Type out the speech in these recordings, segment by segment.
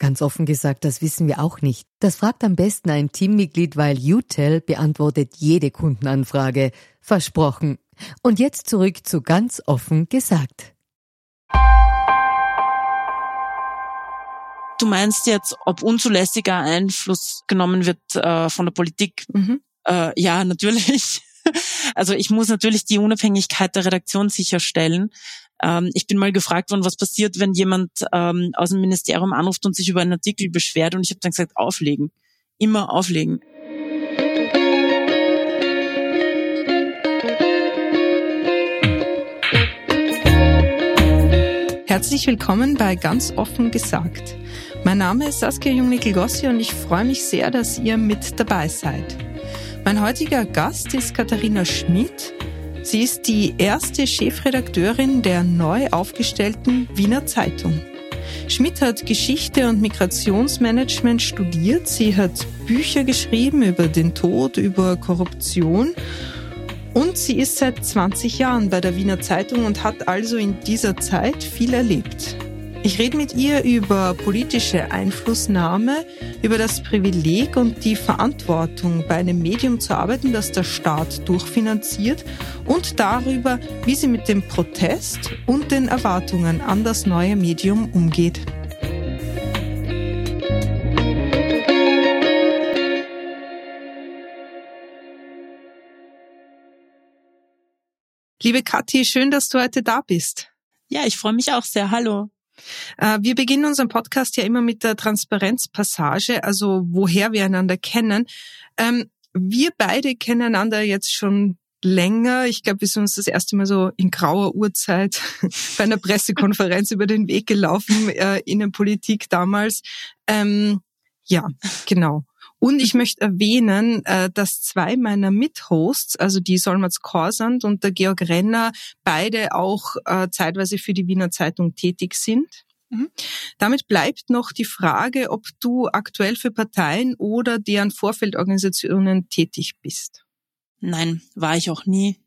Ganz offen gesagt, das wissen wir auch nicht. Das fragt am besten ein Teammitglied, weil UTEL beantwortet jede Kundenanfrage. Versprochen. Und jetzt zurück zu ganz offen gesagt. Du meinst jetzt, ob unzulässiger Einfluss genommen wird äh, von der Politik? Mhm. Äh, ja, natürlich. Also ich muss natürlich die Unabhängigkeit der Redaktion sicherstellen. Ähm, ich bin mal gefragt worden, was passiert, wenn jemand ähm, aus dem Ministerium anruft und sich über einen Artikel beschwert. Und ich habe dann gesagt, auflegen. Immer auflegen. Herzlich willkommen bei Ganz offen gesagt. Mein Name ist Saskia Jungnickel-Gossi und ich freue mich sehr, dass ihr mit dabei seid. Mein heutiger Gast ist Katharina Schmidt. Sie ist die erste Chefredakteurin der neu aufgestellten Wiener Zeitung. Schmidt hat Geschichte und Migrationsmanagement studiert. Sie hat Bücher geschrieben über den Tod, über Korruption. Und sie ist seit 20 Jahren bei der Wiener Zeitung und hat also in dieser Zeit viel erlebt. Ich rede mit ihr über politische Einflussnahme, über das Privileg und die Verantwortung, bei einem Medium zu arbeiten, das der Staat durchfinanziert und darüber, wie sie mit dem Protest und den Erwartungen an das neue Medium umgeht. Liebe Kathi, schön, dass du heute da bist. Ja, ich freue mich auch sehr. Hallo. Äh, wir beginnen unseren Podcast ja immer mit der Transparenzpassage, also woher wir einander kennen. Ähm, wir beide kennen einander jetzt schon länger. Ich glaube, wir sind uns das erste Mal so in grauer Uhrzeit bei einer Pressekonferenz über den Weg gelaufen, äh, Innenpolitik damals. Ähm, ja, genau. Und ich möchte erwähnen, äh, dass zwei meiner Mithosts, also die Solmaz Korsand und der Georg Renner, beide auch äh, zeitweise für die Wiener Zeitung tätig sind. Mhm. Damit bleibt noch die Frage, ob du aktuell für Parteien oder deren Vorfeldorganisationen tätig bist. Nein, war ich auch nie.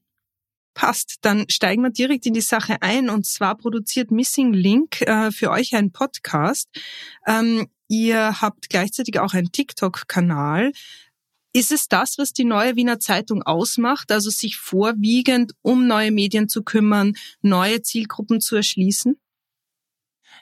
Passt, dann steigen wir direkt in die Sache ein. Und zwar produziert Missing Link äh, für euch einen Podcast. Ähm, Ihr habt gleichzeitig auch einen TikTok-Kanal. Ist es das, was die neue Wiener Zeitung ausmacht, also sich vorwiegend um neue Medien zu kümmern, neue Zielgruppen zu erschließen?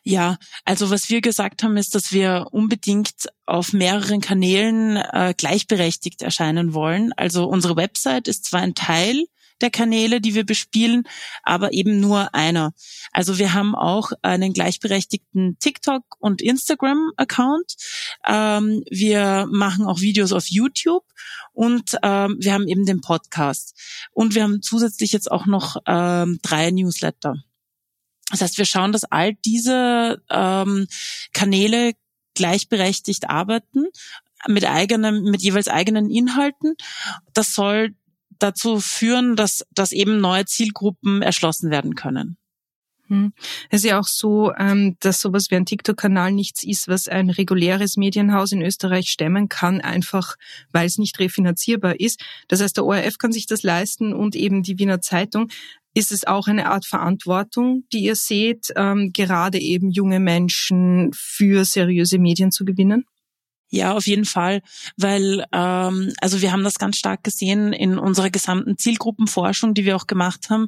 Ja, also was wir gesagt haben, ist, dass wir unbedingt auf mehreren Kanälen äh, gleichberechtigt erscheinen wollen. Also unsere Website ist zwar ein Teil der Kanäle, die wir bespielen, aber eben nur einer. Also wir haben auch einen gleichberechtigten TikTok und Instagram-Account. Ähm, wir machen auch Videos auf YouTube und ähm, wir haben eben den Podcast. Und wir haben zusätzlich jetzt auch noch ähm, drei Newsletter. Das heißt, wir schauen, dass all diese ähm, Kanäle gleichberechtigt arbeiten mit eigenen, mit jeweils eigenen Inhalten. Das soll dazu führen, dass, dass eben neue Zielgruppen erschlossen werden können. Hm. Es ist ja auch so, ähm, dass sowas wie ein TikTok-Kanal nichts ist, was ein reguläres Medienhaus in Österreich stemmen kann, einfach weil es nicht refinanzierbar ist. Das heißt, der ORF kann sich das leisten und eben die Wiener Zeitung. Ist es auch eine Art Verantwortung, die ihr seht, ähm, gerade eben junge Menschen für seriöse Medien zu gewinnen? Ja, auf jeden Fall, weil ähm, also wir haben das ganz stark gesehen in unserer gesamten Zielgruppenforschung, die wir auch gemacht haben.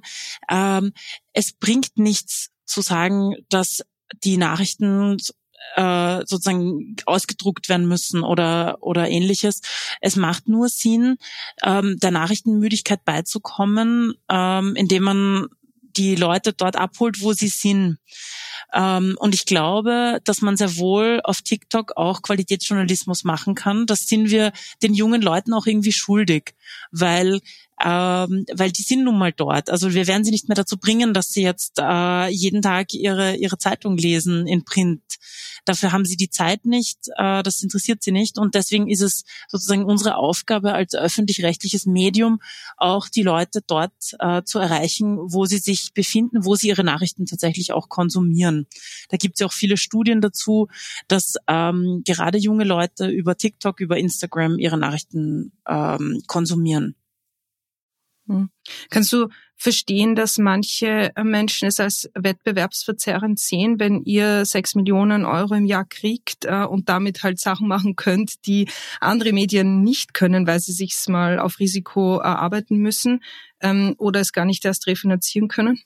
Ähm, es bringt nichts zu sagen, dass die Nachrichten äh, sozusagen ausgedruckt werden müssen oder oder ähnliches. Es macht nur Sinn, ähm, der Nachrichtenmüdigkeit beizukommen, ähm, indem man die Leute dort abholt, wo sie sind. Ähm, und ich glaube, dass man sehr wohl auf TikTok auch Qualitätsjournalismus machen kann. Das sind wir den jungen Leuten auch irgendwie schuldig, weil ähm, weil die sind nun mal dort. Also wir werden sie nicht mehr dazu bringen, dass sie jetzt äh, jeden Tag ihre ihre Zeitung lesen in Print. Dafür haben sie die Zeit nicht, äh, das interessiert sie nicht und deswegen ist es sozusagen unsere Aufgabe als öffentlich-rechtliches Medium, auch die Leute dort äh, zu erreichen, wo sie sich befinden, wo sie ihre Nachrichten tatsächlich auch konsumieren. Da gibt es ja auch viele Studien dazu, dass ähm, gerade junge Leute über TikTok, über Instagram ihre Nachrichten ähm, konsumieren. Hm. Kannst du verstehen, dass manche Menschen es als wettbewerbsverzerrend sehen, wenn ihr sechs Millionen Euro im Jahr kriegt äh, und damit halt Sachen machen könnt, die andere Medien nicht können, weil sie sich's mal auf Risiko erarbeiten müssen ähm, oder es gar nicht erst refinanzieren können?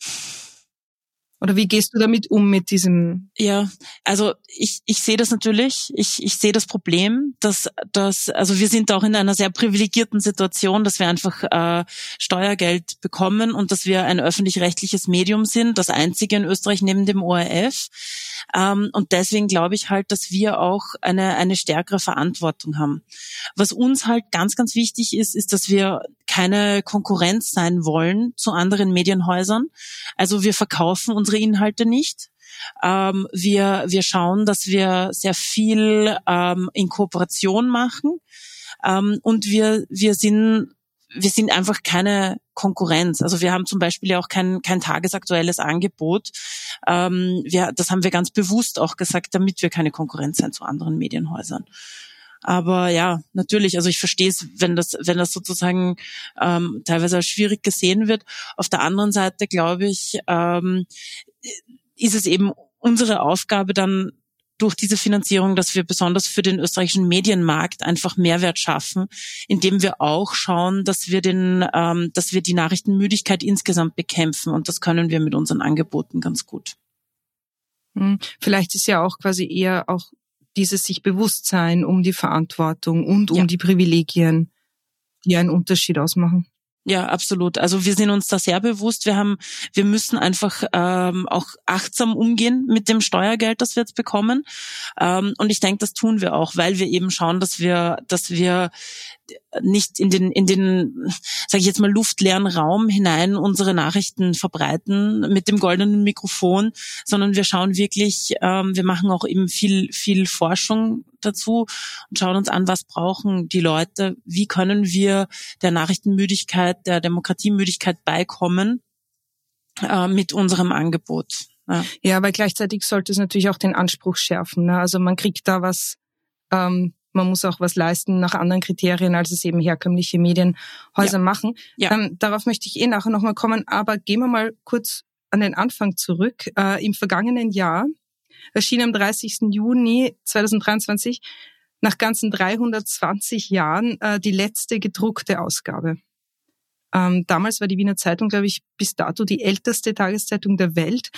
Oder wie gehst du damit um mit diesem? Ja, also ich, ich sehe das natürlich. Ich, ich sehe das Problem, dass, dass, also wir sind auch in einer sehr privilegierten Situation, dass wir einfach äh, Steuergeld bekommen und dass wir ein öffentlich-rechtliches Medium sind, das einzige in Österreich neben dem ORF. Ähm, und deswegen glaube ich halt, dass wir auch eine, eine stärkere Verantwortung haben. Was uns halt ganz, ganz wichtig ist, ist, dass wir keine Konkurrenz sein wollen zu anderen Medienhäusern. Also wir verkaufen unsere Inhalte nicht. Ähm, wir, wir schauen, dass wir sehr viel ähm, in Kooperation machen. Ähm, und wir, wir sind wir sind einfach keine Konkurrenz. Also wir haben zum Beispiel ja auch kein, kein tagesaktuelles Angebot. Ähm, wir, das haben wir ganz bewusst auch gesagt, damit wir keine Konkurrenz sein zu anderen Medienhäusern. Aber ja, natürlich, also ich verstehe es, wenn das, wenn das sozusagen ähm, teilweise als schwierig gesehen wird. Auf der anderen Seite glaube ich, ähm, ist es eben unsere Aufgabe dann durch diese Finanzierung, dass wir besonders für den österreichischen Medienmarkt einfach Mehrwert schaffen, indem wir auch schauen, dass wir den, ähm, dass wir die Nachrichtenmüdigkeit insgesamt bekämpfen und das können wir mit unseren Angeboten ganz gut. Hm, vielleicht ist ja auch quasi eher auch dieses sich Bewusstsein um die Verantwortung und um ja. die Privilegien, die einen Unterschied ausmachen. Ja, absolut. Also wir sind uns da sehr bewusst. Wir haben, wir müssen einfach ähm, auch achtsam umgehen mit dem Steuergeld, das wir jetzt bekommen. Ähm, und ich denke, das tun wir auch, weil wir eben schauen, dass wir, dass wir nicht in den, in den, sage ich jetzt mal, luftleeren Raum hinein unsere Nachrichten verbreiten mit dem goldenen Mikrofon, sondern wir schauen wirklich, ähm, wir machen auch eben viel, viel Forschung dazu und schauen uns an, was brauchen die Leute, wie können wir der Nachrichtenmüdigkeit, der Demokratiemüdigkeit beikommen äh, mit unserem Angebot. Ja. ja, aber gleichzeitig sollte es natürlich auch den Anspruch schärfen. Ne? Also man kriegt da was ähm, man muss auch was leisten nach anderen Kriterien, als es eben herkömmliche Medienhäuser ja. machen. Ja. Ähm, darauf möchte ich eh nachher nochmal kommen, aber gehen wir mal kurz an den Anfang zurück. Äh, Im vergangenen Jahr erschien am 30. Juni 2023 nach ganzen 320 Jahren äh, die letzte gedruckte Ausgabe. Ähm, damals war die Wiener Zeitung, glaube ich, bis dato die älteste Tageszeitung der Welt.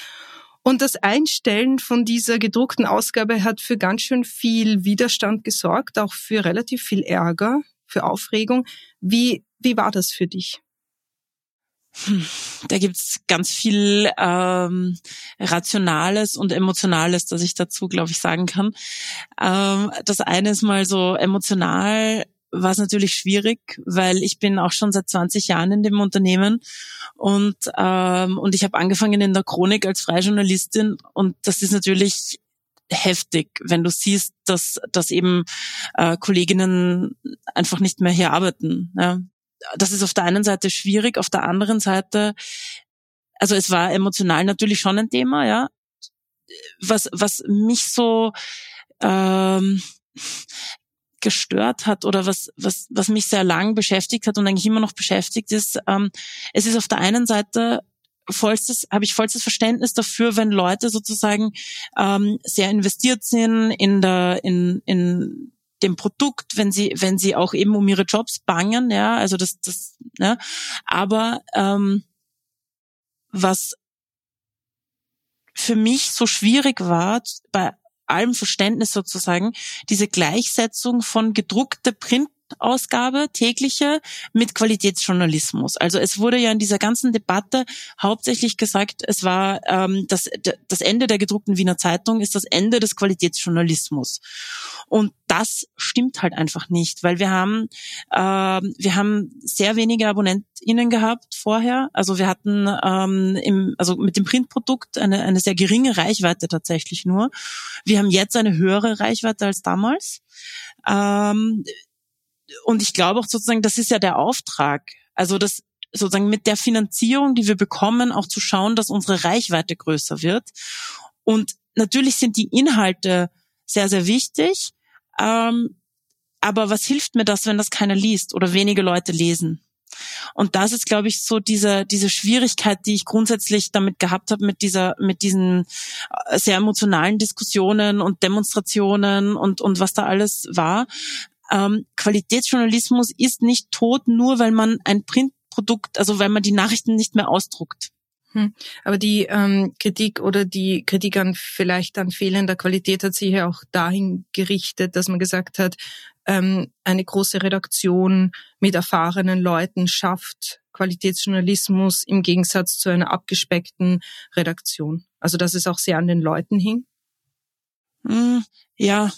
Und das Einstellen von dieser gedruckten Ausgabe hat für ganz schön viel Widerstand gesorgt, auch für relativ viel Ärger, für Aufregung. Wie, wie war das für dich? Hm, da gibt's ganz viel ähm, Rationales und Emotionales, das ich dazu, glaube ich, sagen kann. Ähm, das eine ist mal so emotional war es natürlich schwierig, weil ich bin auch schon seit 20 Jahren in dem Unternehmen und ähm, und ich habe angefangen in der Chronik als freie Journalistin und das ist natürlich heftig, wenn du siehst, dass dass eben äh, Kolleginnen einfach nicht mehr hier arbeiten. Ja. Das ist auf der einen Seite schwierig, auf der anderen Seite, also es war emotional natürlich schon ein Thema, ja. Was was mich so ähm, gestört hat oder was, was, was mich sehr lang beschäftigt hat und eigentlich immer noch beschäftigt ist, ähm, es ist auf der einen Seite vollstes, habe ich vollstes Verständnis dafür, wenn Leute sozusagen ähm, sehr investiert sind in der, in, in dem Produkt, wenn sie, wenn sie auch eben um ihre Jobs bangen, ja, also das, das, ne, aber ähm, was für mich so schwierig war bei allem Verständnis sozusagen, diese Gleichsetzung von gedruckte Print Ausgabe, tägliche, mit Qualitätsjournalismus. Also es wurde ja in dieser ganzen Debatte hauptsächlich gesagt, es war ähm, das, das Ende der gedruckten Wiener Zeitung ist das Ende des Qualitätsjournalismus. Und das stimmt halt einfach nicht, weil wir haben äh, wir haben sehr wenige AbonnentInnen gehabt vorher. Also wir hatten ähm, im, also mit dem Printprodukt eine, eine sehr geringe Reichweite tatsächlich nur. Wir haben jetzt eine höhere Reichweite als damals. Ähm, und ich glaube auch sozusagen, das ist ja der Auftrag. Also das sozusagen mit der Finanzierung, die wir bekommen, auch zu schauen, dass unsere Reichweite größer wird. Und natürlich sind die Inhalte sehr, sehr wichtig. Ähm, aber was hilft mir das, wenn das keiner liest oder wenige Leute lesen? Und das ist, glaube ich, so diese, diese Schwierigkeit, die ich grundsätzlich damit gehabt habe, mit dieser, mit diesen äh, sehr emotionalen Diskussionen und Demonstrationen und, und was da alles war. Ähm, Qualitätsjournalismus ist nicht tot, nur weil man ein Printprodukt, also weil man die Nachrichten nicht mehr ausdruckt. Hm. Aber die ähm, Kritik oder die Kritik an vielleicht an fehlender Qualität hat sich ja auch dahin gerichtet, dass man gesagt hat, ähm, eine große Redaktion mit erfahrenen Leuten schafft Qualitätsjournalismus im Gegensatz zu einer abgespeckten Redaktion. Also dass es auch sehr an den Leuten hing. Hm, ja,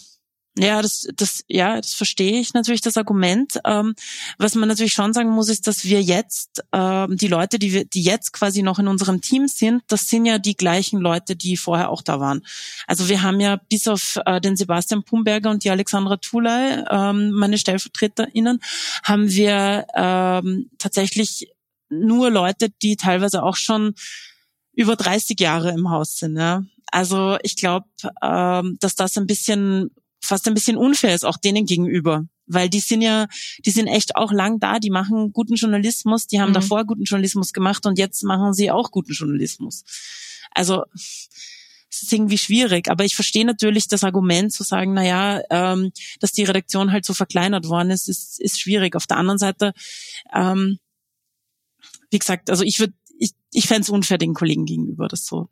ja, das, das, ja, das verstehe ich natürlich, das Argument. Ähm, was man natürlich schon sagen muss, ist, dass wir jetzt, ähm, die Leute, die wir, die jetzt quasi noch in unserem Team sind, das sind ja die gleichen Leute, die vorher auch da waren. Also wir haben ja bis auf äh, den Sebastian Pumberger und die Alexandra Tulay, ähm, meine StellvertreterInnen, haben wir ähm, tatsächlich nur Leute, die teilweise auch schon über 30 Jahre im Haus sind. Ja. Also ich glaube, ähm, dass das ein bisschen fast ein bisschen unfair ist, auch denen gegenüber. Weil die sind ja, die sind echt auch lang da, die machen guten Journalismus, die haben mhm. davor guten Journalismus gemacht und jetzt machen sie auch guten Journalismus. Also es ist irgendwie schwierig, aber ich verstehe natürlich das Argument zu sagen, na ja, ähm, dass die Redaktion halt so verkleinert worden ist, ist, ist schwierig. Auf der anderen Seite, ähm, wie gesagt, also ich würde, ich, ich fände es unfair den Kollegen gegenüber, das so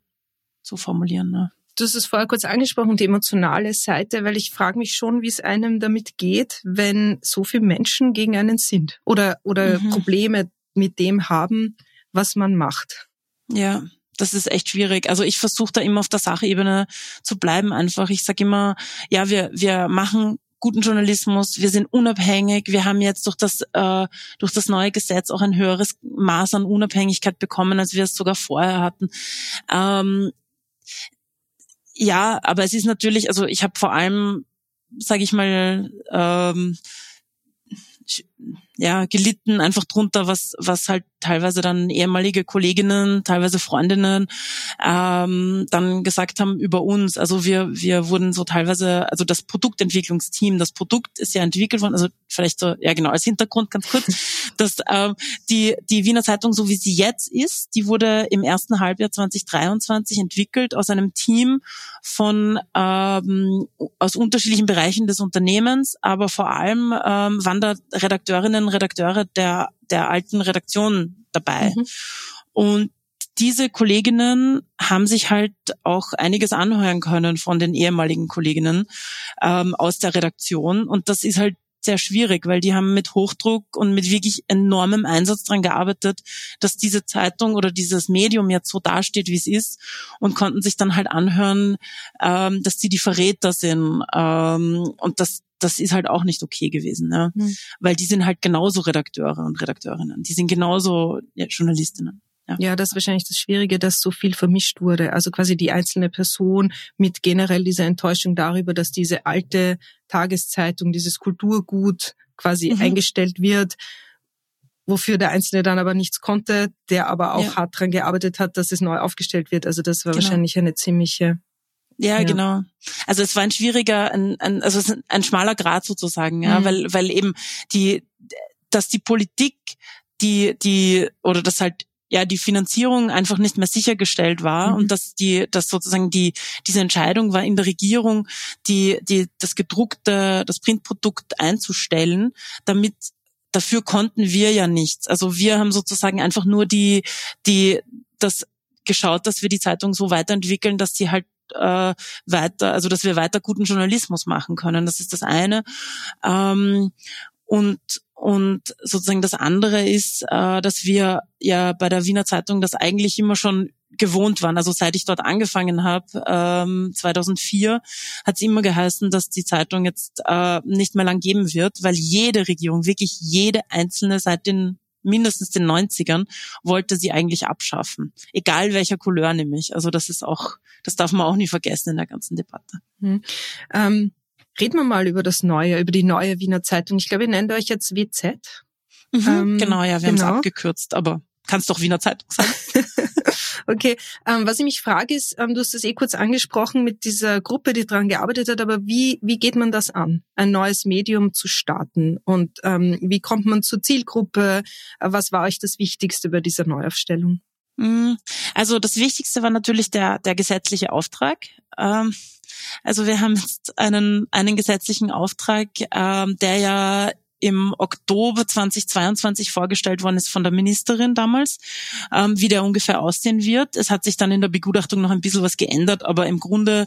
zu formulieren. Ne? Du hast es vorher kurz angesprochen, die emotionale Seite, weil ich frage mich schon, wie es einem damit geht, wenn so viele Menschen gegen einen sind oder, oder mhm. Probleme mit dem haben, was man macht. Ja, das ist echt schwierig. Also ich versuche da immer auf der Sachebene zu bleiben einfach. Ich sage immer, ja, wir, wir machen guten Journalismus, wir sind unabhängig, wir haben jetzt durch das, äh, durch das neue Gesetz auch ein höheres Maß an Unabhängigkeit bekommen, als wir es sogar vorher hatten. Ähm, ja, aber es ist natürlich, also ich habe vor allem, sage ich mal, ähm, ja, gelitten einfach drunter, was, was halt teilweise dann ehemalige Kolleginnen, teilweise Freundinnen ähm, dann gesagt haben über uns. Also wir, wir wurden so teilweise, also das Produktentwicklungsteam, das Produkt ist ja entwickelt worden, also vielleicht so, ja genau, als Hintergrund ganz kurz, dass ähm, die, die Wiener Zeitung, so wie sie jetzt ist, die wurde im ersten Halbjahr 2023 entwickelt aus einem Team von ähm, aus unterschiedlichen Bereichen des Unternehmens, aber vor allem ähm, waren da Redakteurinnen Redakteure der, der alten Redaktion dabei. Mhm. Und diese Kolleginnen haben sich halt auch einiges anhören können von den ehemaligen Kolleginnen ähm, aus der Redaktion. Und das ist halt sehr schwierig, weil die haben mit Hochdruck und mit wirklich enormem Einsatz dran gearbeitet, dass diese Zeitung oder dieses Medium jetzt so dasteht, wie es ist und konnten sich dann halt anhören, ähm, dass sie die Verräter sind ähm, und dass das ist halt auch nicht okay gewesen, ne? Mhm. weil die sind halt genauso Redakteure und Redakteurinnen, die sind genauso ja, Journalistinnen. Ja. ja, das ist wahrscheinlich das Schwierige, dass so viel vermischt wurde. Also quasi die einzelne Person mit generell dieser Enttäuschung darüber, dass diese alte Tageszeitung, dieses Kulturgut quasi mhm. eingestellt wird, wofür der Einzelne dann aber nichts konnte, der aber auch ja. hart dran gearbeitet hat, dass es neu aufgestellt wird. Also das war genau. wahrscheinlich eine ziemliche ja, ja, genau. Also es war ein schwieriger, ein, ein, also ein schmaler Grad sozusagen, ja, mhm. weil, weil eben die, dass die Politik, die, die, oder das halt ja die Finanzierung einfach nicht mehr sichergestellt war mhm. und dass die dass sozusagen die diese Entscheidung war in der Regierung die die das gedruckte das Printprodukt einzustellen damit dafür konnten wir ja nichts also wir haben sozusagen einfach nur die die das geschaut dass wir die Zeitung so weiterentwickeln dass sie halt äh, weiter, also dass wir weiter guten Journalismus machen können. Das ist das eine. Ähm, und und sozusagen das andere ist, äh, dass wir ja bei der Wiener Zeitung das eigentlich immer schon gewohnt waren. Also seit ich dort angefangen habe, ähm, 2004, hat es immer geheißen, dass die Zeitung jetzt äh, nicht mehr lang geben wird, weil jede Regierung, wirklich jede einzelne seit den mindestens den 90ern, wollte sie eigentlich abschaffen. Egal welcher Couleur nämlich. Also das ist auch, das darf man auch nie vergessen in der ganzen Debatte. Hm. Ähm, reden wir mal über das Neue, über die neue Wiener Zeitung. Ich glaube, ihr nennt euch jetzt WZ. Mhm, ähm, genau, ja, wir genau. haben es abgekürzt, aber kannst doch Wiener Zeitung sagen. okay, ähm, was ich mich frage ist, ähm, du hast das eh kurz angesprochen mit dieser Gruppe, die daran gearbeitet hat, aber wie, wie geht man das an, ein neues Medium zu starten und ähm, wie kommt man zur Zielgruppe? Äh, was war euch das Wichtigste bei dieser Neuaufstellung? Mm, also das Wichtigste war natürlich der, der gesetzliche Auftrag. Ähm, also wir haben jetzt einen, einen gesetzlichen Auftrag, ähm, der ja im Oktober 2022 vorgestellt worden ist von der Ministerin damals, ähm, wie der ungefähr aussehen wird. Es hat sich dann in der Begutachtung noch ein bisschen was geändert, aber im Grunde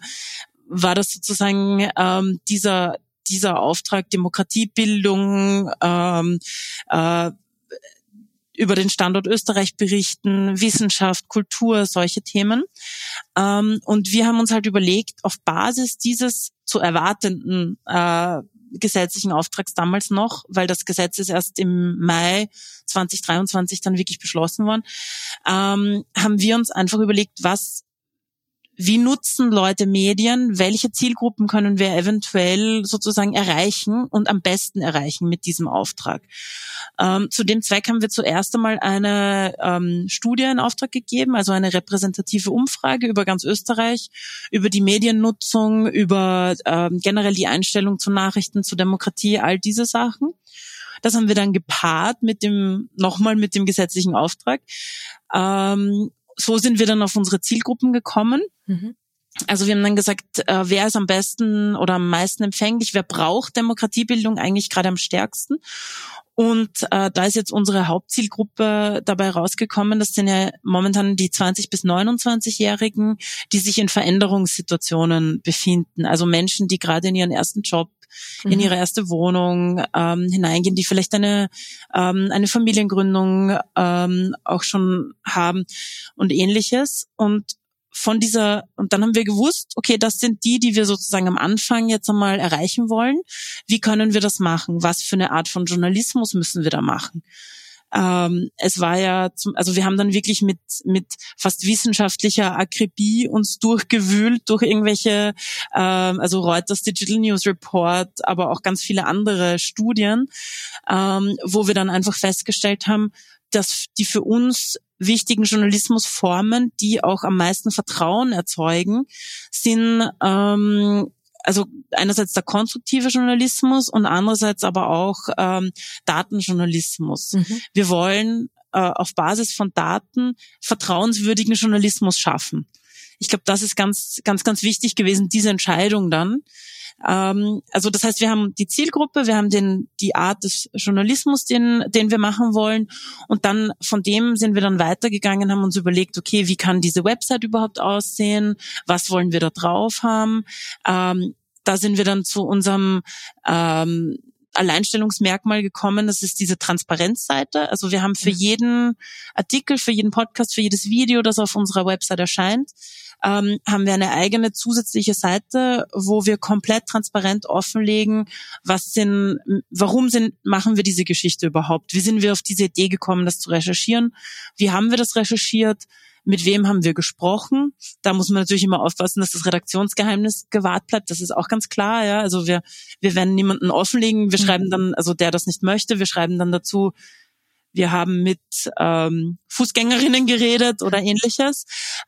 war das sozusagen ähm, dieser dieser Auftrag Demokratiebildung, ähm, äh, über den Standort Österreich berichten, Wissenschaft, Kultur, solche Themen. Ähm, und wir haben uns halt überlegt, auf Basis dieses zu erwartenden äh, gesetzlichen Auftrags damals noch, weil das Gesetz ist erst im Mai 2023 dann wirklich beschlossen worden, ähm, haben wir uns einfach überlegt, was wie nutzen Leute Medien? Welche Zielgruppen können wir eventuell sozusagen erreichen und am besten erreichen mit diesem Auftrag? Ähm, zu dem Zweck haben wir zuerst einmal eine ähm, Studie in Auftrag gegeben, also eine repräsentative Umfrage über ganz Österreich, über die Mediennutzung, über ähm, generell die Einstellung zu Nachrichten, zu Demokratie, all diese Sachen. Das haben wir dann gepaart mit dem, nochmal mit dem gesetzlichen Auftrag. Ähm, so sind wir dann auf unsere Zielgruppen gekommen. Mhm. Also wir haben dann gesagt, äh, wer ist am besten oder am meisten empfänglich, wer braucht Demokratiebildung eigentlich gerade am stärksten. Und äh, da ist jetzt unsere Hauptzielgruppe dabei rausgekommen. Das sind ja momentan die 20 bis 29-Jährigen, die sich in Veränderungssituationen befinden. Also Menschen, die gerade in ihren ersten Job in mhm. ihre erste Wohnung ähm, hineingehen, die vielleicht eine, ähm, eine Familiengründung ähm, auch schon haben und ähnliches. Und von dieser, und dann haben wir gewusst, okay, das sind die, die wir sozusagen am Anfang jetzt einmal erreichen wollen. Wie können wir das machen? Was für eine Art von Journalismus müssen wir da machen? Ähm, es war ja, zum, also wir haben dann wirklich mit mit fast wissenschaftlicher Akribie uns durchgewühlt durch irgendwelche, ähm, also Reuters Digital News Report, aber auch ganz viele andere Studien, ähm, wo wir dann einfach festgestellt haben, dass die für uns wichtigen Journalismusformen, die auch am meisten Vertrauen erzeugen, sind ähm, also einerseits der konstruktive Journalismus und andererseits aber auch ähm, Datenjournalismus. Mhm. Wir wollen äh, auf Basis von Daten vertrauenswürdigen Journalismus schaffen. Ich glaube, das ist ganz, ganz, ganz wichtig gewesen, diese Entscheidung dann. Ähm, also das heißt, wir haben die Zielgruppe, wir haben den, die Art des Journalismus, den, den wir machen wollen. Und dann von dem sind wir dann weitergegangen, haben uns überlegt, okay, wie kann diese Website überhaupt aussehen? Was wollen wir da drauf haben? Ähm, da sind wir dann zu unserem ähm, Alleinstellungsmerkmal gekommen. Das ist diese Transparenzseite. Also wir haben für mhm. jeden Artikel, für jeden Podcast, für jedes Video, das auf unserer Website erscheint, ähm, haben wir eine eigene zusätzliche Seite, wo wir komplett transparent offenlegen, was sind, warum sind, machen wir diese Geschichte überhaupt? Wie sind wir auf diese Idee gekommen, das zu recherchieren? Wie haben wir das recherchiert? Mit wem haben wir gesprochen? Da muss man natürlich immer aufpassen, dass das Redaktionsgeheimnis gewahrt bleibt. Das ist auch ganz klar, ja. Also wir, wir werden niemanden offenlegen. Wir mhm. schreiben dann, also der das nicht möchte, wir schreiben dann dazu, wir haben mit ähm, Fußgängerinnen geredet oder ähnliches.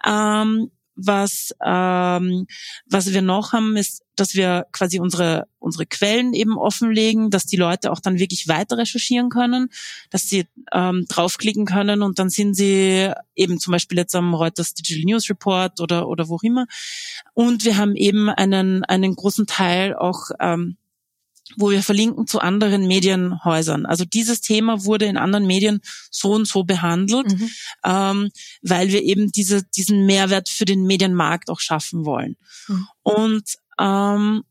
Ähm, was, ähm, was wir noch haben, ist, dass wir quasi unsere, unsere Quellen eben offenlegen, dass die Leute auch dann wirklich weiter recherchieren können, dass sie ähm, draufklicken können und dann sind sie eben zum Beispiel jetzt am Reuters Digital News Report oder, oder wo immer. Und wir haben eben einen, einen großen Teil auch ähm, wo wir verlinken zu anderen Medienhäusern. Also dieses Thema wurde in anderen Medien so und so behandelt, mhm. ähm, weil wir eben diese, diesen Mehrwert für den Medienmarkt auch schaffen wollen. Mhm. Und ähm,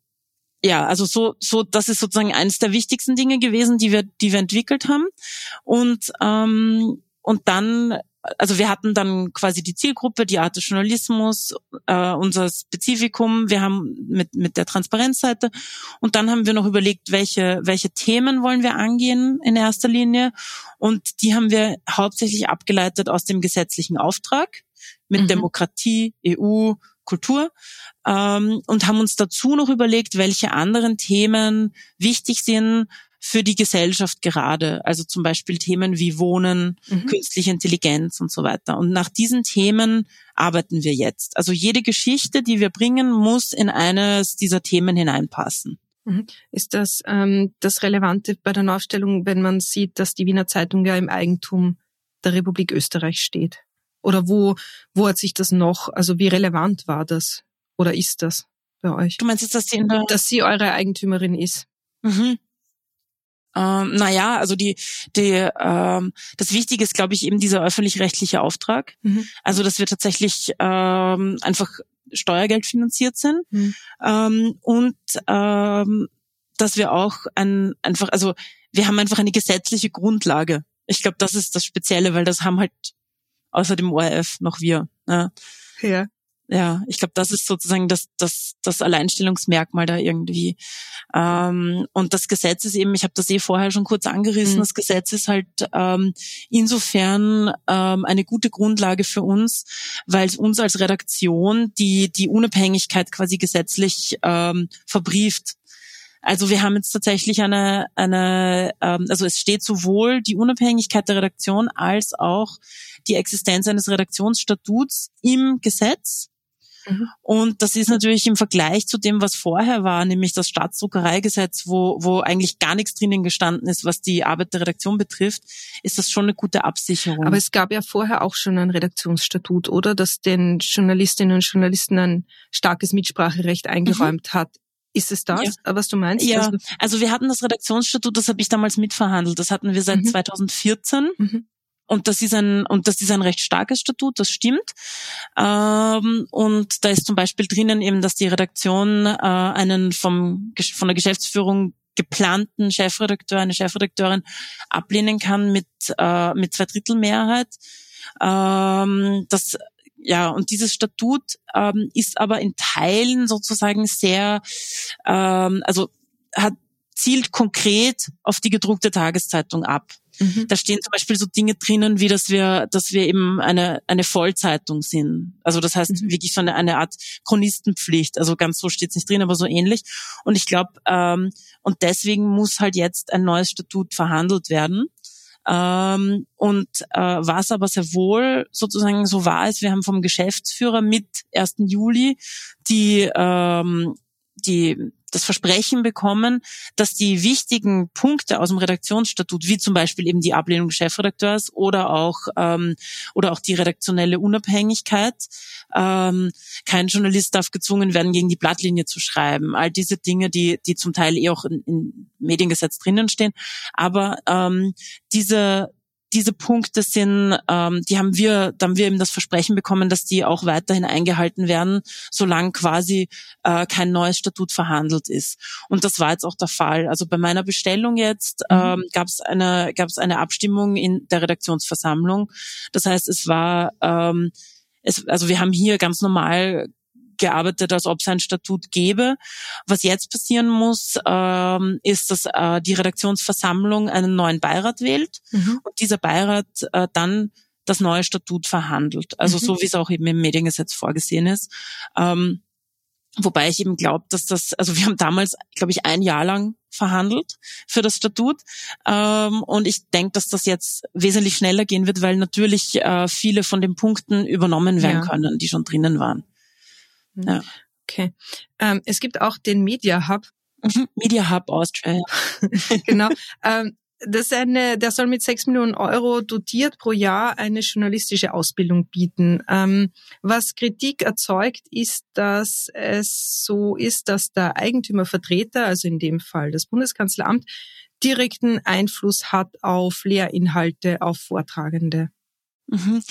ja, also so, so, das ist sozusagen eines der wichtigsten Dinge gewesen, die wir, die wir entwickelt haben. Und ähm, und dann also wir hatten dann quasi die Zielgruppe, die Art des Journalismus, äh, unser Spezifikum, wir haben mit, mit der Transparenzseite. Und dann haben wir noch überlegt, welche, welche Themen wollen wir angehen in erster Linie. Und die haben wir hauptsächlich abgeleitet aus dem gesetzlichen Auftrag mit mhm. Demokratie, EU, Kultur ähm, und haben uns dazu noch überlegt, welche anderen Themen wichtig sind für die Gesellschaft gerade. Also zum Beispiel Themen wie Wohnen, mhm. künstliche Intelligenz und so weiter. Und nach diesen Themen arbeiten wir jetzt. Also jede Geschichte, die wir bringen, muss in eines dieser Themen hineinpassen. Mhm. Ist das ähm, das Relevante bei der Neuaufstellung, wenn man sieht, dass die Wiener Zeitung ja im Eigentum der Republik Österreich steht? Oder wo, wo hat sich das noch, also wie relevant war das oder ist das bei euch? Du meinst jetzt, dass sie, in der dass sie eure Eigentümerin ist? Mhm. Ähm, naja, also die, die, ähm, das Wichtige ist, glaube ich, eben dieser öffentlich-rechtliche Auftrag. Mhm. Also, dass wir tatsächlich ähm, einfach Steuergeld finanziert sind mhm. ähm, und ähm, dass wir auch ein, einfach, also wir haben einfach eine gesetzliche Grundlage. Ich glaube, das ist das Spezielle, weil das haben halt außer dem ORF noch wir. Ne? Ja ja, ich glaube, das ist sozusagen das, das, das Alleinstellungsmerkmal da irgendwie. Ähm, und das Gesetz ist eben, ich habe das eh vorher schon kurz angerissen, mhm. das Gesetz ist halt ähm, insofern ähm, eine gute Grundlage für uns, weil es uns als Redaktion die, die Unabhängigkeit quasi gesetzlich ähm, verbrieft. Also wir haben jetzt tatsächlich eine, eine ähm, also es steht sowohl die Unabhängigkeit der Redaktion als auch die Existenz eines Redaktionsstatuts im Gesetz. Mhm. Und das ist natürlich im Vergleich zu dem, was vorher war, nämlich das Staatsdruckereigesetz, wo, wo eigentlich gar nichts drinnen gestanden ist, was die Arbeit der Redaktion betrifft, ist das schon eine gute Absicherung. Aber es gab ja vorher auch schon ein Redaktionsstatut, oder? Das den Journalistinnen und Journalisten ein starkes Mitspracherecht eingeräumt mhm. hat. Ist es das, ja. was du meinst? Ja, also, also wir hatten das Redaktionsstatut, das habe ich damals mitverhandelt. Das hatten wir seit mhm. 2014. Mhm. Und das ist ein, und das ist ein recht starkes Statut, das stimmt. Ähm, und da ist zum Beispiel drinnen eben, dass die Redaktion äh, einen vom, von der Geschäftsführung geplanten Chefredakteur, eine Chefredakteurin ablehnen kann mit, äh, mit zwei Drittel Mehrheit. Ähm, das ja, und dieses Statut ähm, ist aber in Teilen sozusagen sehr, ähm, also hat zielt konkret auf die gedruckte Tageszeitung ab. Mhm. Da stehen zum Beispiel so Dinge drinnen, wie dass wir, dass wir eben eine, eine Vollzeitung sind. Also das heißt mhm. wirklich so eine, eine Art Chronistenpflicht. Also ganz so steht es nicht drin, aber so ähnlich. Und ich glaube, ähm, und deswegen muss halt jetzt ein neues Statut verhandelt werden. Ähm, und äh, was aber sehr wohl sozusagen so war, ist, wir haben vom Geschäftsführer mit 1. Juli die ähm, die das Versprechen bekommen, dass die wichtigen Punkte aus dem Redaktionsstatut, wie zum Beispiel eben die Ablehnung des Chefredakteurs oder auch ähm, oder auch die redaktionelle Unabhängigkeit, ähm, kein Journalist darf gezwungen werden, gegen die Blattlinie zu schreiben. All diese Dinge, die die zum Teil eh auch in, in Mediengesetz drinnen stehen, aber ähm, diese diese Punkte sind, ähm, die haben wir, da haben wir eben das Versprechen bekommen, dass die auch weiterhin eingehalten werden, solange quasi äh, kein neues Statut verhandelt ist. Und das war jetzt auch der Fall. Also bei meiner Bestellung jetzt mhm. ähm, gab es eine, gab es eine Abstimmung in der Redaktionsversammlung. Das heißt, es war ähm, es, also wir haben hier ganz normal gearbeitet, als ob es ein Statut gäbe. Was jetzt passieren muss, ähm, ist, dass äh, die Redaktionsversammlung einen neuen Beirat wählt mhm. und dieser Beirat äh, dann das neue Statut verhandelt. Also mhm. so wie es auch eben im Mediengesetz vorgesehen ist. Ähm, wobei ich eben glaube, dass das, also wir haben damals, glaube ich, ein Jahr lang verhandelt für das Statut. Ähm, und ich denke, dass das jetzt wesentlich schneller gehen wird, weil natürlich äh, viele von den Punkten übernommen werden ja. können, die schon drinnen waren. Mhm. Ja. Okay. Ähm, es gibt auch den Media Hub. Mhm. Media Hub Austria. genau. Ähm, das ist eine, der soll mit sechs Millionen Euro dotiert pro Jahr eine journalistische Ausbildung bieten. Ähm, was Kritik erzeugt, ist, dass es so ist, dass der Eigentümervertreter, also in dem Fall das Bundeskanzleramt, direkten Einfluss hat auf Lehrinhalte, auf Vortragende. Mhm.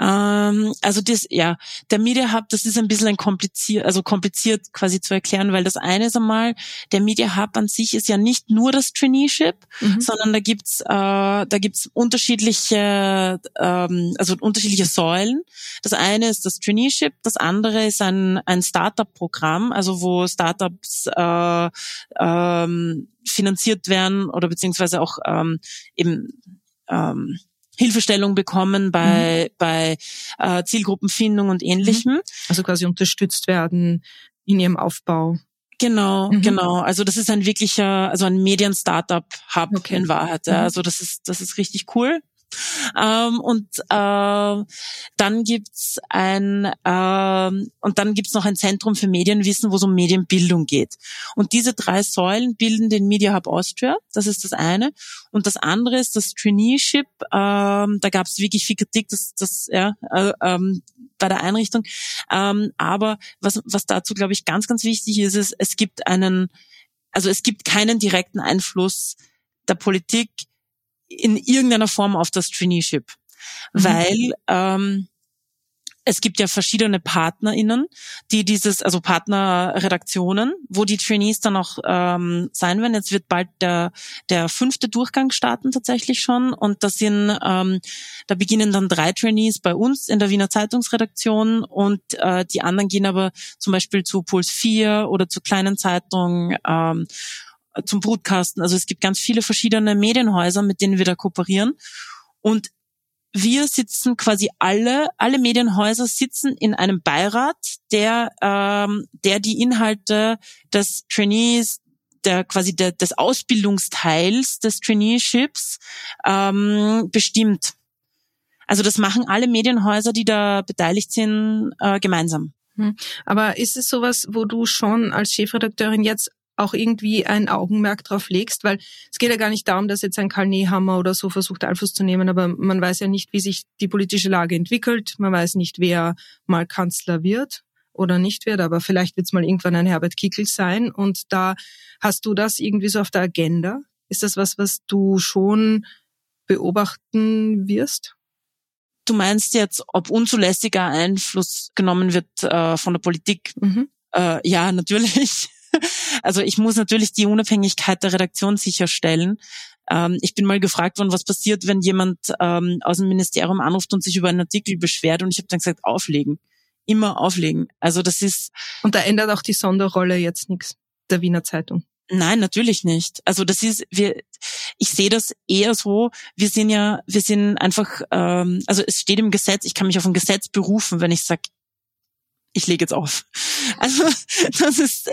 Ähm, also das, ja, der Media Hub, das ist ein bisschen ein kompliziert, also kompliziert quasi zu erklären, weil das eine ist einmal, der Media Hub an sich ist ja nicht nur das Traineeship, mhm. sondern da gibt's, äh, da gibt's unterschiedliche, ähm, also unterschiedliche Säulen. Das eine ist das Traineeship, das andere ist ein ein Startup-Programm, also wo Startups äh, ähm, finanziert werden oder beziehungsweise auch ähm, eben ähm, Hilfestellung bekommen bei, mhm. bei äh, Zielgruppenfindung und ähnlichem. Mhm. Also quasi unterstützt werden in ihrem Aufbau. Genau, mhm. genau. Also das ist ein wirklicher, also ein Medien-Startup-Hub okay. in Wahrheit. Ja. Mhm. Also das ist, das ist richtig cool. Ähm, und äh, dann gibt's ein äh, und dann gibt's noch ein Zentrum für Medienwissen, wo es um Medienbildung geht. Und diese drei Säulen bilden den Media Hub Austria. Das ist das eine. Und das andere ist das Traineeship. Ähm, da gab's wirklich viel Kritik, dass das ja äh, ähm, bei der Einrichtung. Ähm, aber was was dazu glaube ich ganz ganz wichtig ist, ist es gibt einen also es gibt keinen direkten Einfluss der Politik in irgendeiner Form auf das Traineeship, mhm. weil ähm, es gibt ja verschiedene PartnerInnen, die dieses, also Partnerredaktionen, wo die Trainees dann auch ähm, sein werden. Jetzt wird bald der, der fünfte Durchgang starten tatsächlich schon. Und das sind, ähm, da beginnen dann drei Trainees bei uns in der Wiener Zeitungsredaktion und äh, die anderen gehen aber zum Beispiel zu Puls 4 oder zu kleinen Zeitungen ähm, zum Brutkasten. Also es gibt ganz viele verschiedene Medienhäuser, mit denen wir da kooperieren. Und wir sitzen quasi alle, alle Medienhäuser sitzen in einem Beirat, der, ähm, der die Inhalte des Trainees, der quasi der, des Ausbildungsteils des Traineeships ähm, bestimmt. Also das machen alle Medienhäuser, die da beteiligt sind, äh, gemeinsam. Hm. Aber ist es sowas, wo du schon als Chefredakteurin jetzt auch irgendwie ein Augenmerk drauf legst, weil es geht ja gar nicht darum, dass jetzt ein Karl Nehammer oder so versucht Einfluss zu nehmen, aber man weiß ja nicht, wie sich die politische Lage entwickelt, man weiß nicht, wer mal Kanzler wird oder nicht wird, aber vielleicht wird es mal irgendwann ein Herbert Kickl sein und da hast du das irgendwie so auf der Agenda? Ist das was, was du schon beobachten wirst? Du meinst jetzt, ob unzulässiger Einfluss genommen wird äh, von der Politik? Mhm. Äh, ja, natürlich. Also ich muss natürlich die Unabhängigkeit der Redaktion sicherstellen. Ähm, ich bin mal gefragt worden, was passiert, wenn jemand ähm, aus dem Ministerium anruft und sich über einen Artikel beschwert und ich habe dann gesagt, auflegen. Immer auflegen. Also das ist. Und da ändert auch die Sonderrolle jetzt nichts der Wiener Zeitung. Nein, natürlich nicht. Also das ist, wir, ich sehe das eher so, wir sind ja, wir sind einfach, ähm, also es steht im Gesetz, ich kann mich auf ein Gesetz berufen, wenn ich sage, ich lege jetzt auf. Also das ist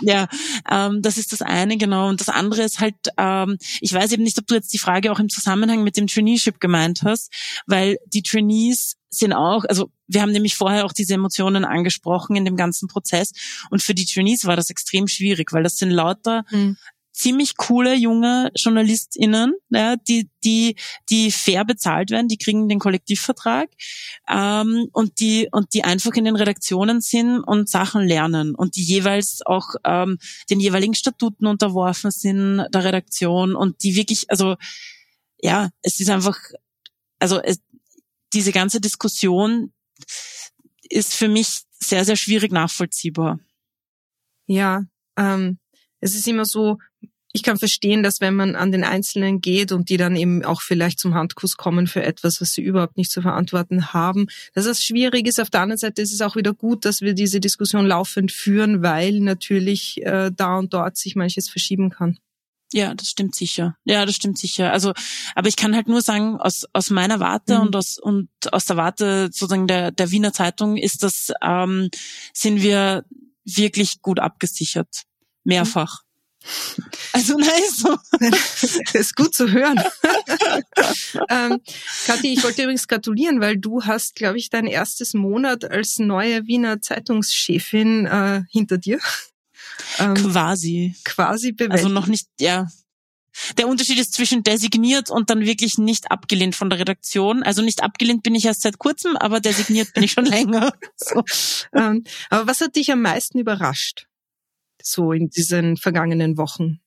ja, ähm, das ist das eine genau. Und das andere ist halt, ähm, ich weiß eben nicht, ob du jetzt die Frage auch im Zusammenhang mit dem Traineeship gemeint hast, weil die Trainees sind auch, also wir haben nämlich vorher auch diese Emotionen angesprochen in dem ganzen Prozess. Und für die Trainees war das extrem schwierig, weil das sind lauter mhm ziemlich coole junge JournalistInnen, ja, die, die, die fair bezahlt werden, die kriegen den Kollektivvertrag ähm, und die und die einfach in den Redaktionen sind und Sachen lernen und die jeweils auch ähm, den jeweiligen Statuten unterworfen sind der Redaktion und die wirklich, also ja, es ist einfach, also es, diese ganze Diskussion ist für mich sehr, sehr schwierig nachvollziehbar. Ja, ähm, es ist immer so, ich kann verstehen, dass wenn man an den Einzelnen geht und die dann eben auch vielleicht zum Handkuss kommen für etwas, was sie überhaupt nicht zu verantworten haben, dass das schwierig ist. Auf der anderen Seite ist es auch wieder gut, dass wir diese Diskussion laufend führen, weil natürlich äh, da und dort sich manches verschieben kann. Ja, das stimmt sicher. Ja, das stimmt sicher. Also, aber ich kann halt nur sagen, aus, aus meiner Warte mhm. und aus und aus der Warte sozusagen der, der Wiener Zeitung ist das, ähm, sind wir wirklich gut abgesichert. Mehrfach. Also nein, so. Das ist gut zu hören. ähm, Kathi, ich wollte übrigens gratulieren, weil du hast, glaube ich, dein erstes Monat als neue Wiener Zeitungschefin äh, hinter dir. Ähm, quasi. Quasi bewältigt. Also noch nicht, ja. Der Unterschied ist zwischen designiert und dann wirklich nicht abgelehnt von der Redaktion. Also nicht abgelehnt bin ich erst seit kurzem, aber designiert bin ich schon länger. So. Ähm, aber was hat dich am meisten überrascht? So in diesen vergangenen Wochen?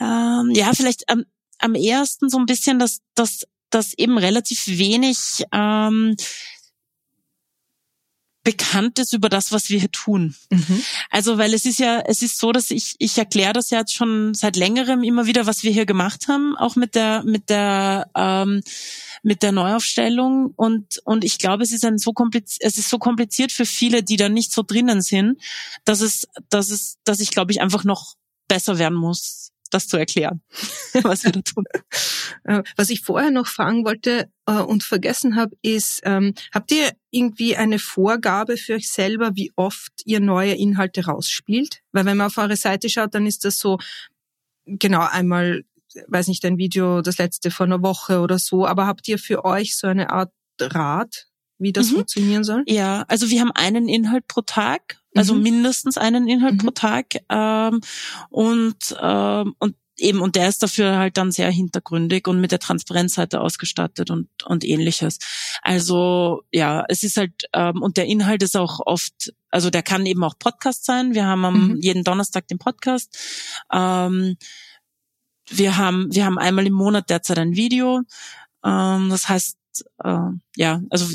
Ähm, ja, vielleicht am, am ersten so ein bisschen, dass, dass dass eben relativ wenig ähm, bekannt ist über das, was wir hier tun. Mhm. Also, weil es ist ja, es ist so, dass ich, ich erkläre das ja jetzt schon seit längerem immer wieder, was wir hier gemacht haben, auch mit der, mit der, ähm, mit der Neuaufstellung und und ich glaube, es ist ein so kompliziert, es ist so kompliziert für viele, die da nicht so drinnen sind, dass es, dass es, dass ich glaube ich einfach noch besser werden muss, das zu erklären, was wir da tun. Äh, was ich vorher noch fragen wollte äh, und vergessen habe, ist, ähm, habt ihr irgendwie eine Vorgabe für euch selber, wie oft ihr neue Inhalte rausspielt? Weil wenn man auf eure Seite schaut, dann ist das so genau einmal, weiß nicht, ein Video, das letzte vor einer Woche oder so. Aber habt ihr für euch so eine Art Rat, wie das mhm. funktionieren soll? Ja, also wir haben einen Inhalt pro Tag also mhm. mindestens einen Inhalt mhm. pro Tag ähm, und ähm, und eben und der ist dafür halt dann sehr hintergründig und mit der Transparenzseite ausgestattet und und ähnliches. Also ja, es ist halt ähm, und der Inhalt ist auch oft, also der kann eben auch Podcast sein. Wir haben am mhm. jeden Donnerstag den Podcast. Ähm, wir haben wir haben einmal im Monat derzeit ein Video. Ähm, das heißt äh, ja, also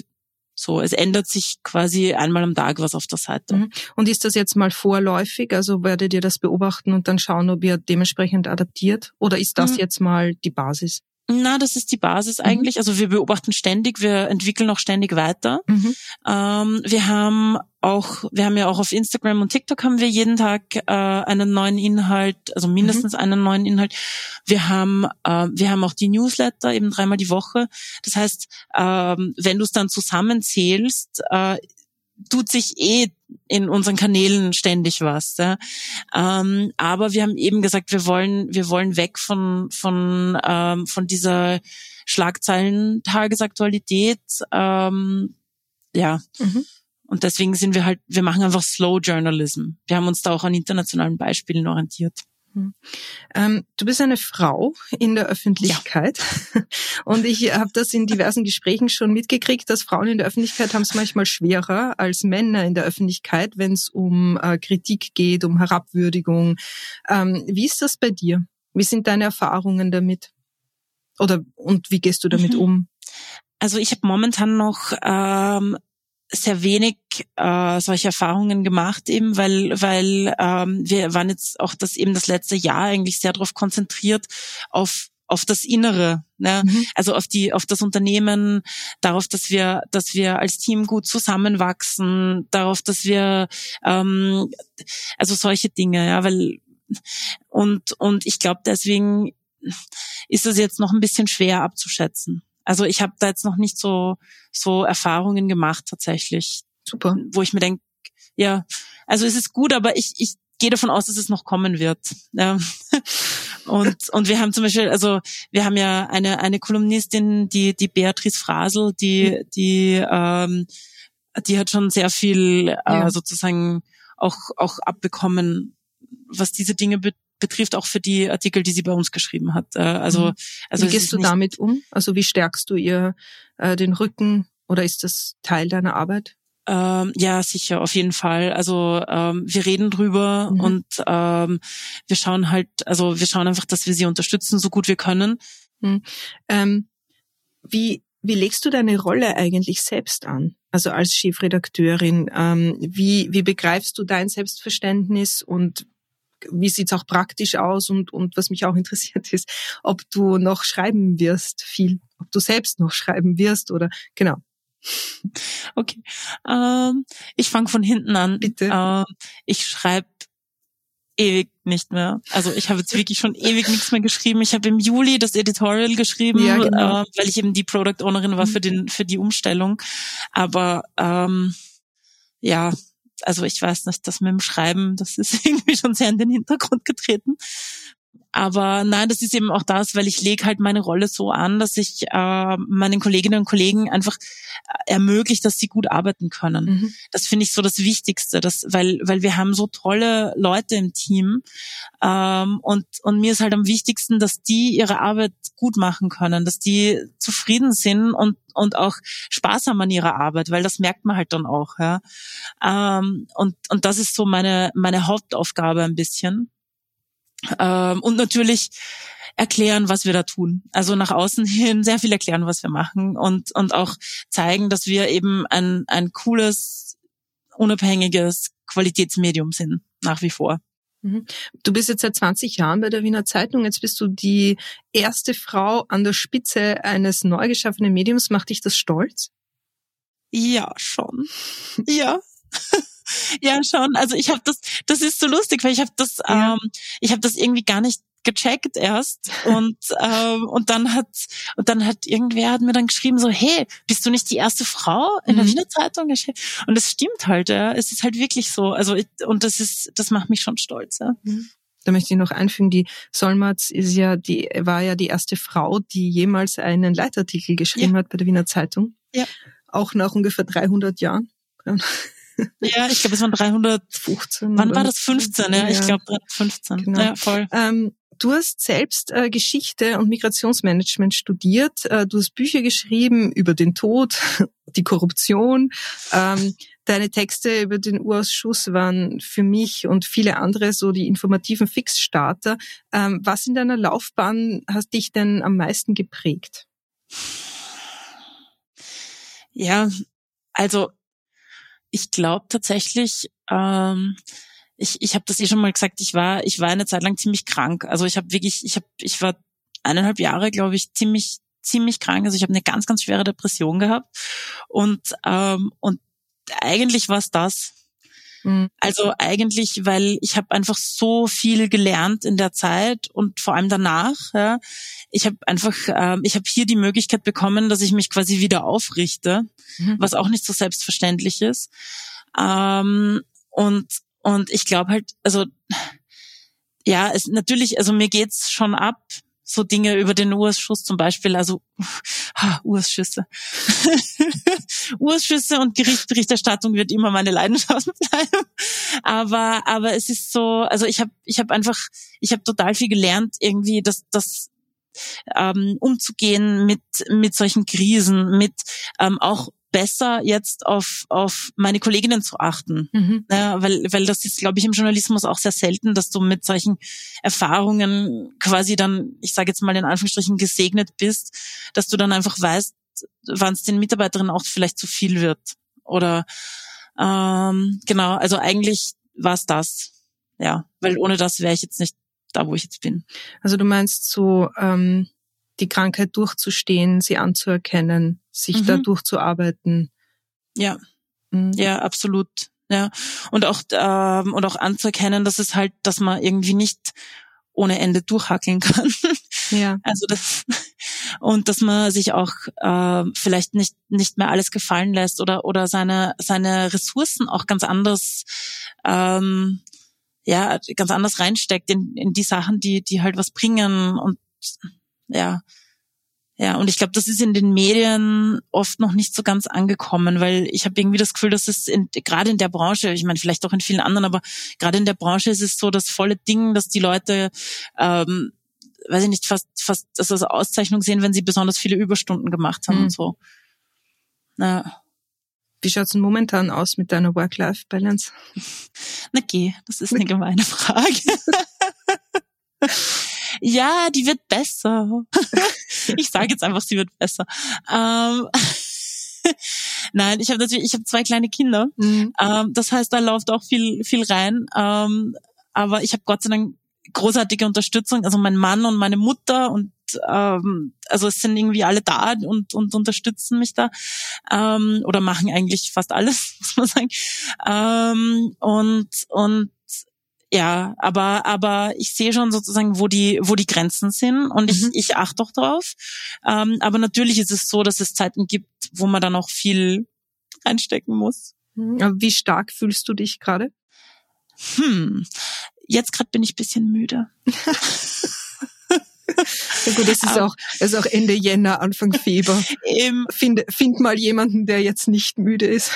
so, es ändert sich quasi einmal am Tag was auf der Seite. Mhm. Und ist das jetzt mal vorläufig? Also werdet ihr das beobachten und dann schauen, ob ihr dementsprechend adaptiert? Oder ist das mhm. jetzt mal die Basis? Na, das ist die Basis mhm. eigentlich. Also wir beobachten ständig, wir entwickeln auch ständig weiter. Mhm. Ähm, wir haben auch, wir haben ja auch auf Instagram und TikTok haben wir jeden Tag äh, einen neuen Inhalt, also mindestens mhm. einen neuen Inhalt. Wir haben, äh, wir haben auch die Newsletter eben dreimal die Woche. Das heißt, ähm, wenn du es dann zusammenzählst, äh, tut sich eh in unseren Kanälen ständig was. Ja. Ähm, aber wir haben eben gesagt, wir wollen, wir wollen weg von von ähm, von dieser Schlagzeilen-Tagesaktualität. Ähm, ja. Mhm. Und deswegen sind wir halt, wir machen einfach Slow Journalism. Wir haben uns da auch an internationalen Beispielen orientiert. Hm. Ähm, du bist eine Frau in der Öffentlichkeit ja. und ich habe das in diversen Gesprächen schon mitgekriegt, dass Frauen in der Öffentlichkeit haben es manchmal schwerer als Männer in der Öffentlichkeit, wenn es um äh, Kritik geht, um Herabwürdigung. Ähm, wie ist das bei dir? Wie sind deine Erfahrungen damit? Oder und wie gehst du damit mhm. um? Also ich habe momentan noch ähm, sehr wenig äh, solche Erfahrungen gemacht, eben weil weil ähm, wir waren jetzt auch das eben das letzte Jahr eigentlich sehr darauf konzentriert auf auf das Innere, ne? Mhm. also auf die auf das Unternehmen, darauf, dass wir dass wir als Team gut zusammenwachsen, darauf, dass wir ähm, also solche Dinge, ja, weil und und ich glaube deswegen ist es jetzt noch ein bisschen schwer abzuschätzen. Also ich habe da jetzt noch nicht so so Erfahrungen gemacht tatsächlich. Super. Wo ich mir denke, ja, also es ist gut, aber ich, ich gehe davon aus, dass es noch kommen wird. Ja. Und, und wir haben zum Beispiel, also wir haben ja eine, eine Kolumnistin, die, die Beatrice Frasel, die, die, ähm, die hat schon sehr viel äh, sozusagen auch, auch abbekommen, was diese Dinge betrifft betrifft auch für die Artikel, die sie bei uns geschrieben hat. Äh, also, mhm. also wie gehst du damit um? Also wie stärkst du ihr äh, den Rücken oder ist das Teil deiner Arbeit? Ähm, ja, sicher, auf jeden Fall. Also ähm, wir reden drüber mhm. und ähm, wir schauen halt, also wir schauen einfach, dass wir sie unterstützen, so gut wir können. Mhm. Ähm, wie wie legst du deine Rolle eigentlich selbst an? Also als Chefredakteurin, ähm, wie, wie begreifst du dein Selbstverständnis und wie sieht's auch praktisch aus und, und was mich auch interessiert ist, ob du noch schreiben wirst, viel, ob du selbst noch schreiben wirst oder genau. Okay. Ähm, ich fange von hinten an. Bitte. Ähm, ich schreibe ewig nicht mehr. Also ich habe jetzt wirklich schon ewig nichts mehr geschrieben. Ich habe im Juli das Editorial geschrieben, ja, genau. äh, weil ich eben die Product Ownerin war für den für die Umstellung. Aber ähm, ja, also ich weiß nicht, das mit dem Schreiben, das ist irgendwie schon sehr in den Hintergrund getreten. Aber nein, das ist eben auch das, weil ich lege halt meine Rolle so an, dass ich äh, meinen Kolleginnen und Kollegen einfach äh, ermöglicht, dass sie gut arbeiten können. Mhm. Das finde ich so das Wichtigste, dass, weil, weil wir haben so tolle Leute im Team ähm, und, und mir ist halt am wichtigsten, dass die ihre Arbeit gut machen können, dass die zufrieden sind und, und auch Spaß haben an ihrer Arbeit, weil das merkt man halt dann auch. Ja. Ähm, und, und das ist so meine, meine Hauptaufgabe ein bisschen. Ähm, und natürlich erklären, was wir da tun. Also nach außen hin sehr viel erklären, was wir machen und, und auch zeigen, dass wir eben ein, ein cooles, unabhängiges Qualitätsmedium sind, nach wie vor. Mhm. Du bist jetzt seit 20 Jahren bei der Wiener Zeitung. Jetzt bist du die erste Frau an der Spitze eines neu geschaffenen Mediums. Macht dich das stolz? Ja, schon. Ja. ja, schon. Also ich habe das, das ist so lustig, weil ich habe das, ja. ähm, ich habe das irgendwie gar nicht gecheckt erst und ähm, und dann hat und dann hat irgendwer hat mir dann geschrieben so hey bist du nicht die erste Frau in der mhm. Wiener Zeitung und das stimmt halt ja es ist halt wirklich so also ich, und das ist das macht mich schon stolz ja mhm. Da möchte ich noch einfügen, die Solmatz ist ja die, war ja die erste Frau, die jemals einen Leitartikel geschrieben ja. hat bei der Wiener Zeitung. Ja. Auch nach ungefähr 300 Jahren. Ja, ich glaube, es waren 315. Wann war das? 15, ja, ja. ich glaube 315. Genau. Ja, voll. Ähm, Du hast selbst äh, Geschichte und Migrationsmanagement studiert. Äh, du hast Bücher geschrieben über den Tod, die Korruption. Ähm, deine Texte über den Urausschuss waren für mich und viele andere so die informativen Fixstarter. Ähm, was in deiner Laufbahn hat dich denn am meisten geprägt? Ja, also ich glaube tatsächlich, ähm, ich, ich habe das eh schon mal gesagt, ich war, ich war eine Zeit lang ziemlich krank. Also ich habe wirklich, ich habe, ich war eineinhalb Jahre, glaube ich, ziemlich, ziemlich krank. Also ich habe eine ganz, ganz schwere Depression gehabt. Und, ähm, und eigentlich war es das. Mhm. Also eigentlich, weil ich habe einfach so viel gelernt in der Zeit und vor allem danach. Ja, ich habe einfach, ähm, ich habe hier die Möglichkeit bekommen, dass ich mich quasi wieder aufrichte, mhm. was auch nicht so selbstverständlich ist. Ähm, und und ich glaube halt, also ja, es natürlich, also mir geht's schon ab, so Dinge über den Urausschuss zum Beispiel, also ha, Urschüsse. Urschüsse und Gerichtsberichterstattung wird immer meine Leidenschaft bleiben. Aber, aber es ist so, also ich habe ich hab einfach, ich habe total viel gelernt, irgendwie, dass, dass ähm, umzugehen mit mit solchen Krisen, mit ähm, auch besser jetzt auf, auf meine Kolleginnen zu achten. Mhm. Ja, weil, weil das ist, glaube ich, im Journalismus auch sehr selten, dass du mit solchen Erfahrungen quasi dann, ich sage jetzt mal in Anführungsstrichen, gesegnet bist, dass du dann einfach weißt, wann es den Mitarbeiterinnen auch vielleicht zu viel wird. Oder ähm, genau, also eigentlich war es das. Ja, weil ohne das wäre ich jetzt nicht da, wo ich jetzt bin. Also du meinst so, ähm, die Krankheit durchzustehen, sie anzuerkennen, sich mhm. da durchzuarbeiten. Ja, mhm. ja, absolut. Ja, und auch ähm, und auch anzuerkennen, dass es halt, dass man irgendwie nicht ohne Ende durchhackeln kann. Ja. Also das und dass man sich auch äh, vielleicht nicht nicht mehr alles gefallen lässt oder oder seine seine Ressourcen auch ganz anders ähm, ja ganz anders reinsteckt in in die Sachen, die die halt was bringen und ja. Ja, und ich glaube, das ist in den Medien oft noch nicht so ganz angekommen, weil ich habe irgendwie das Gefühl, dass es in, gerade in der Branche, ich meine vielleicht auch in vielen anderen, aber gerade in der Branche ist es so das volle Ding, dass die Leute, ähm, weiß ich nicht, fast fast das als Auszeichnung sehen, wenn sie besonders viele Überstunden gemacht haben mhm. und so. Ja. Wie schaut's denn momentan aus mit deiner Work-Life-Balance? Na geh, das ist eine gemeine Frage. ja, die wird besser. ich sage jetzt einfach, sie wird besser. Ähm, Nein, ich habe natürlich, ich habe zwei kleine Kinder. Mhm. Ähm, das heißt, da läuft auch viel, viel rein. Ähm, aber ich habe Gott sei Dank großartige Unterstützung. Also mein Mann und meine Mutter und ähm, also es sind irgendwie alle da und, und unterstützen mich da ähm, oder machen eigentlich fast alles, muss man sagen. Ähm, und und ja, aber aber ich sehe schon sozusagen, wo die wo die Grenzen sind und ich mhm. ich achte auch drauf. Ähm, aber natürlich ist es so, dass es Zeiten gibt, wo man dann auch viel reinstecken muss. Mhm. Wie stark fühlst du dich gerade? Hm, jetzt gerade bin ich bisschen müde. Ja gut, es ist auch, es ist auch Ende Jänner, Anfang Februar. Eben. Find, find mal jemanden, der jetzt nicht müde ist.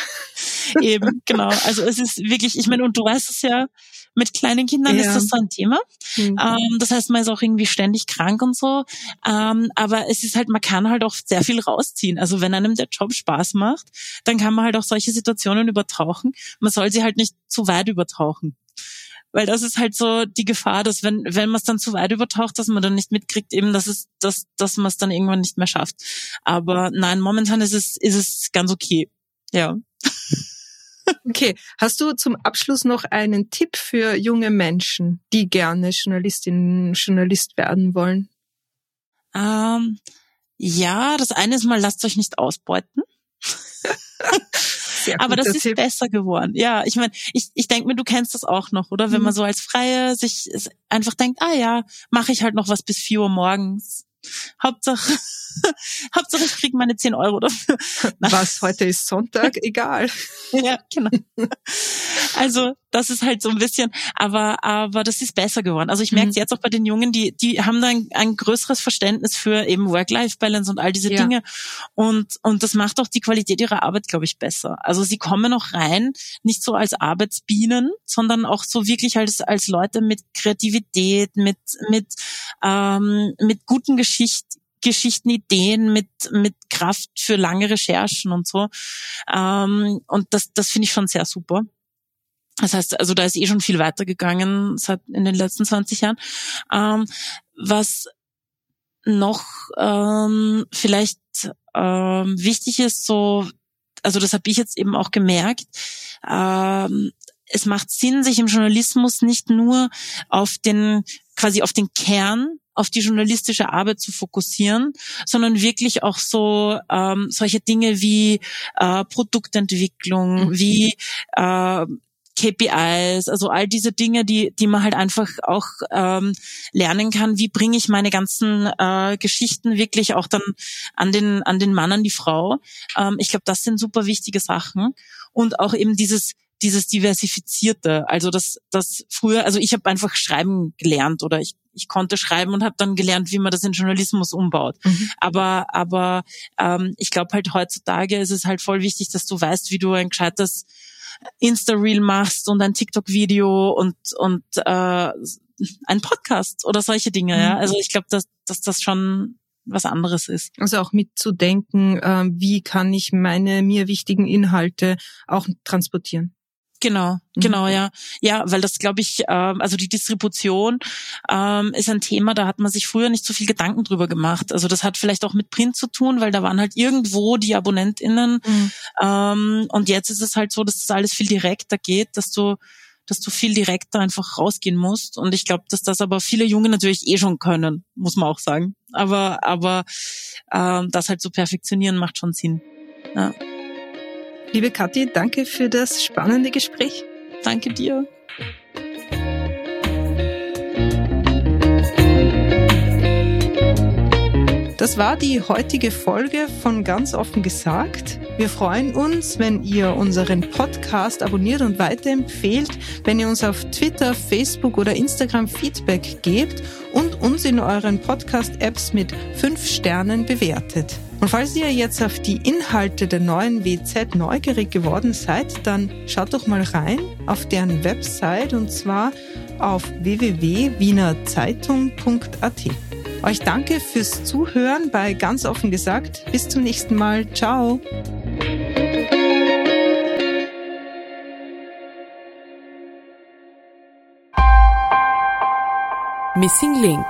Eben, genau. Also es ist wirklich, ich meine, und du weißt es ja, mit kleinen Kindern ja. ist das so ein Thema. Mhm. Ähm, das heißt, man ist auch irgendwie ständig krank und so. Ähm, aber es ist halt, man kann halt auch sehr viel rausziehen. Also wenn einem der Job Spaß macht, dann kann man halt auch solche Situationen übertauchen. Man soll sie halt nicht zu weit übertauchen. weil das ist halt so die Gefahr, dass wenn wenn man es dann zu weit übertaucht, dass man dann nicht mitkriegt, eben, dass es dass dass man es dann irgendwann nicht mehr schafft. Aber nein, momentan ist es ist es ganz okay. Ja. Okay, hast du zum Abschluss noch einen Tipp für junge Menschen, die gerne Journalistin, Journalist werden wollen? Ähm, ja, das eine ist mal, lasst euch nicht ausbeuten. Aber das ist Tipp. besser geworden. Ja, ich meine, ich, ich denke mir, du kennst das auch noch, oder? Wenn mhm. man so als Freie sich einfach denkt, ah ja, mache ich halt noch was bis vier Uhr morgens. Hauptsache, Hauptsache ich kriege meine 10 Euro dafür. Was, heute ist Sonntag? Egal. ja, genau. Also das ist halt so ein bisschen, aber aber das ist besser geworden. Also ich merke es mhm. jetzt auch bei den Jungen, die die haben da ein, ein größeres Verständnis für eben Work-Life-Balance und all diese ja. Dinge und und das macht auch die Qualität ihrer Arbeit, glaube ich, besser. Also sie kommen auch rein, nicht so als Arbeitsbienen, sondern auch so wirklich als als Leute mit Kreativität, mit mit ähm, mit guten Geschichten Geschichten, Ideen, mit, mit Kraft für lange Recherchen und so. Ähm, und das, das finde ich schon sehr super. Das heißt, also da ist eh schon viel weitergegangen seit in den letzten 20 Jahren. Ähm, was noch ähm, vielleicht ähm, wichtig ist, so, also das habe ich jetzt eben auch gemerkt, ähm, es macht Sinn, sich im Journalismus nicht nur auf den quasi auf den Kern auf die journalistische Arbeit zu fokussieren, sondern wirklich auch so ähm, solche Dinge wie äh, Produktentwicklung, mhm. wie äh, KPIs, also all diese Dinge, die, die man halt einfach auch ähm, lernen kann. Wie bringe ich meine ganzen äh, Geschichten wirklich auch dann an den an den Mann, an die Frau? Ähm, ich glaube, das sind super wichtige Sachen und auch eben dieses dieses diversifizierte, also das das früher, also ich habe einfach schreiben gelernt oder ich ich konnte schreiben und habe dann gelernt, wie man das in Journalismus umbaut. Mhm. Aber aber ähm, ich glaube halt heutzutage ist es halt voll wichtig, dass du weißt, wie du ein gescheites Insta-Reel machst und ein TikTok-Video und und äh, ein Podcast oder solche Dinge. Mhm. Ja, also ich glaube, dass dass das schon was anderes ist. Also auch mitzudenken, äh, wie kann ich meine mir wichtigen Inhalte auch transportieren. Genau, mhm. genau, ja. Ja, weil das glaube ich, ähm, also die Distribution ähm, ist ein Thema, da hat man sich früher nicht so viel Gedanken drüber gemacht. Also das hat vielleicht auch mit Print zu tun, weil da waren halt irgendwo die AbonnentInnen. Mhm. Ähm, und jetzt ist es halt so, dass das alles viel direkter geht, dass du dass du viel direkter einfach rausgehen musst. Und ich glaube, dass das aber viele Junge natürlich eh schon können, muss man auch sagen. Aber, aber ähm, das halt zu so perfektionieren macht schon Sinn. Ja. Liebe Kathi, danke für das spannende Gespräch. Danke dir. Das war die heutige Folge von Ganz offen gesagt. Wir freuen uns, wenn ihr unseren Podcast abonniert und weiterempfehlt, wenn ihr uns auf Twitter, Facebook oder Instagram Feedback gebt und uns in euren Podcast-Apps mit fünf Sternen bewertet. Und falls ihr jetzt auf die Inhalte der neuen WZ neugierig geworden seid, dann schaut doch mal rein auf deren Website und zwar auf www.wienerzeitung.at. Euch danke fürs Zuhören bei Ganz offen gesagt. Bis zum nächsten Mal. Ciao. Missing Link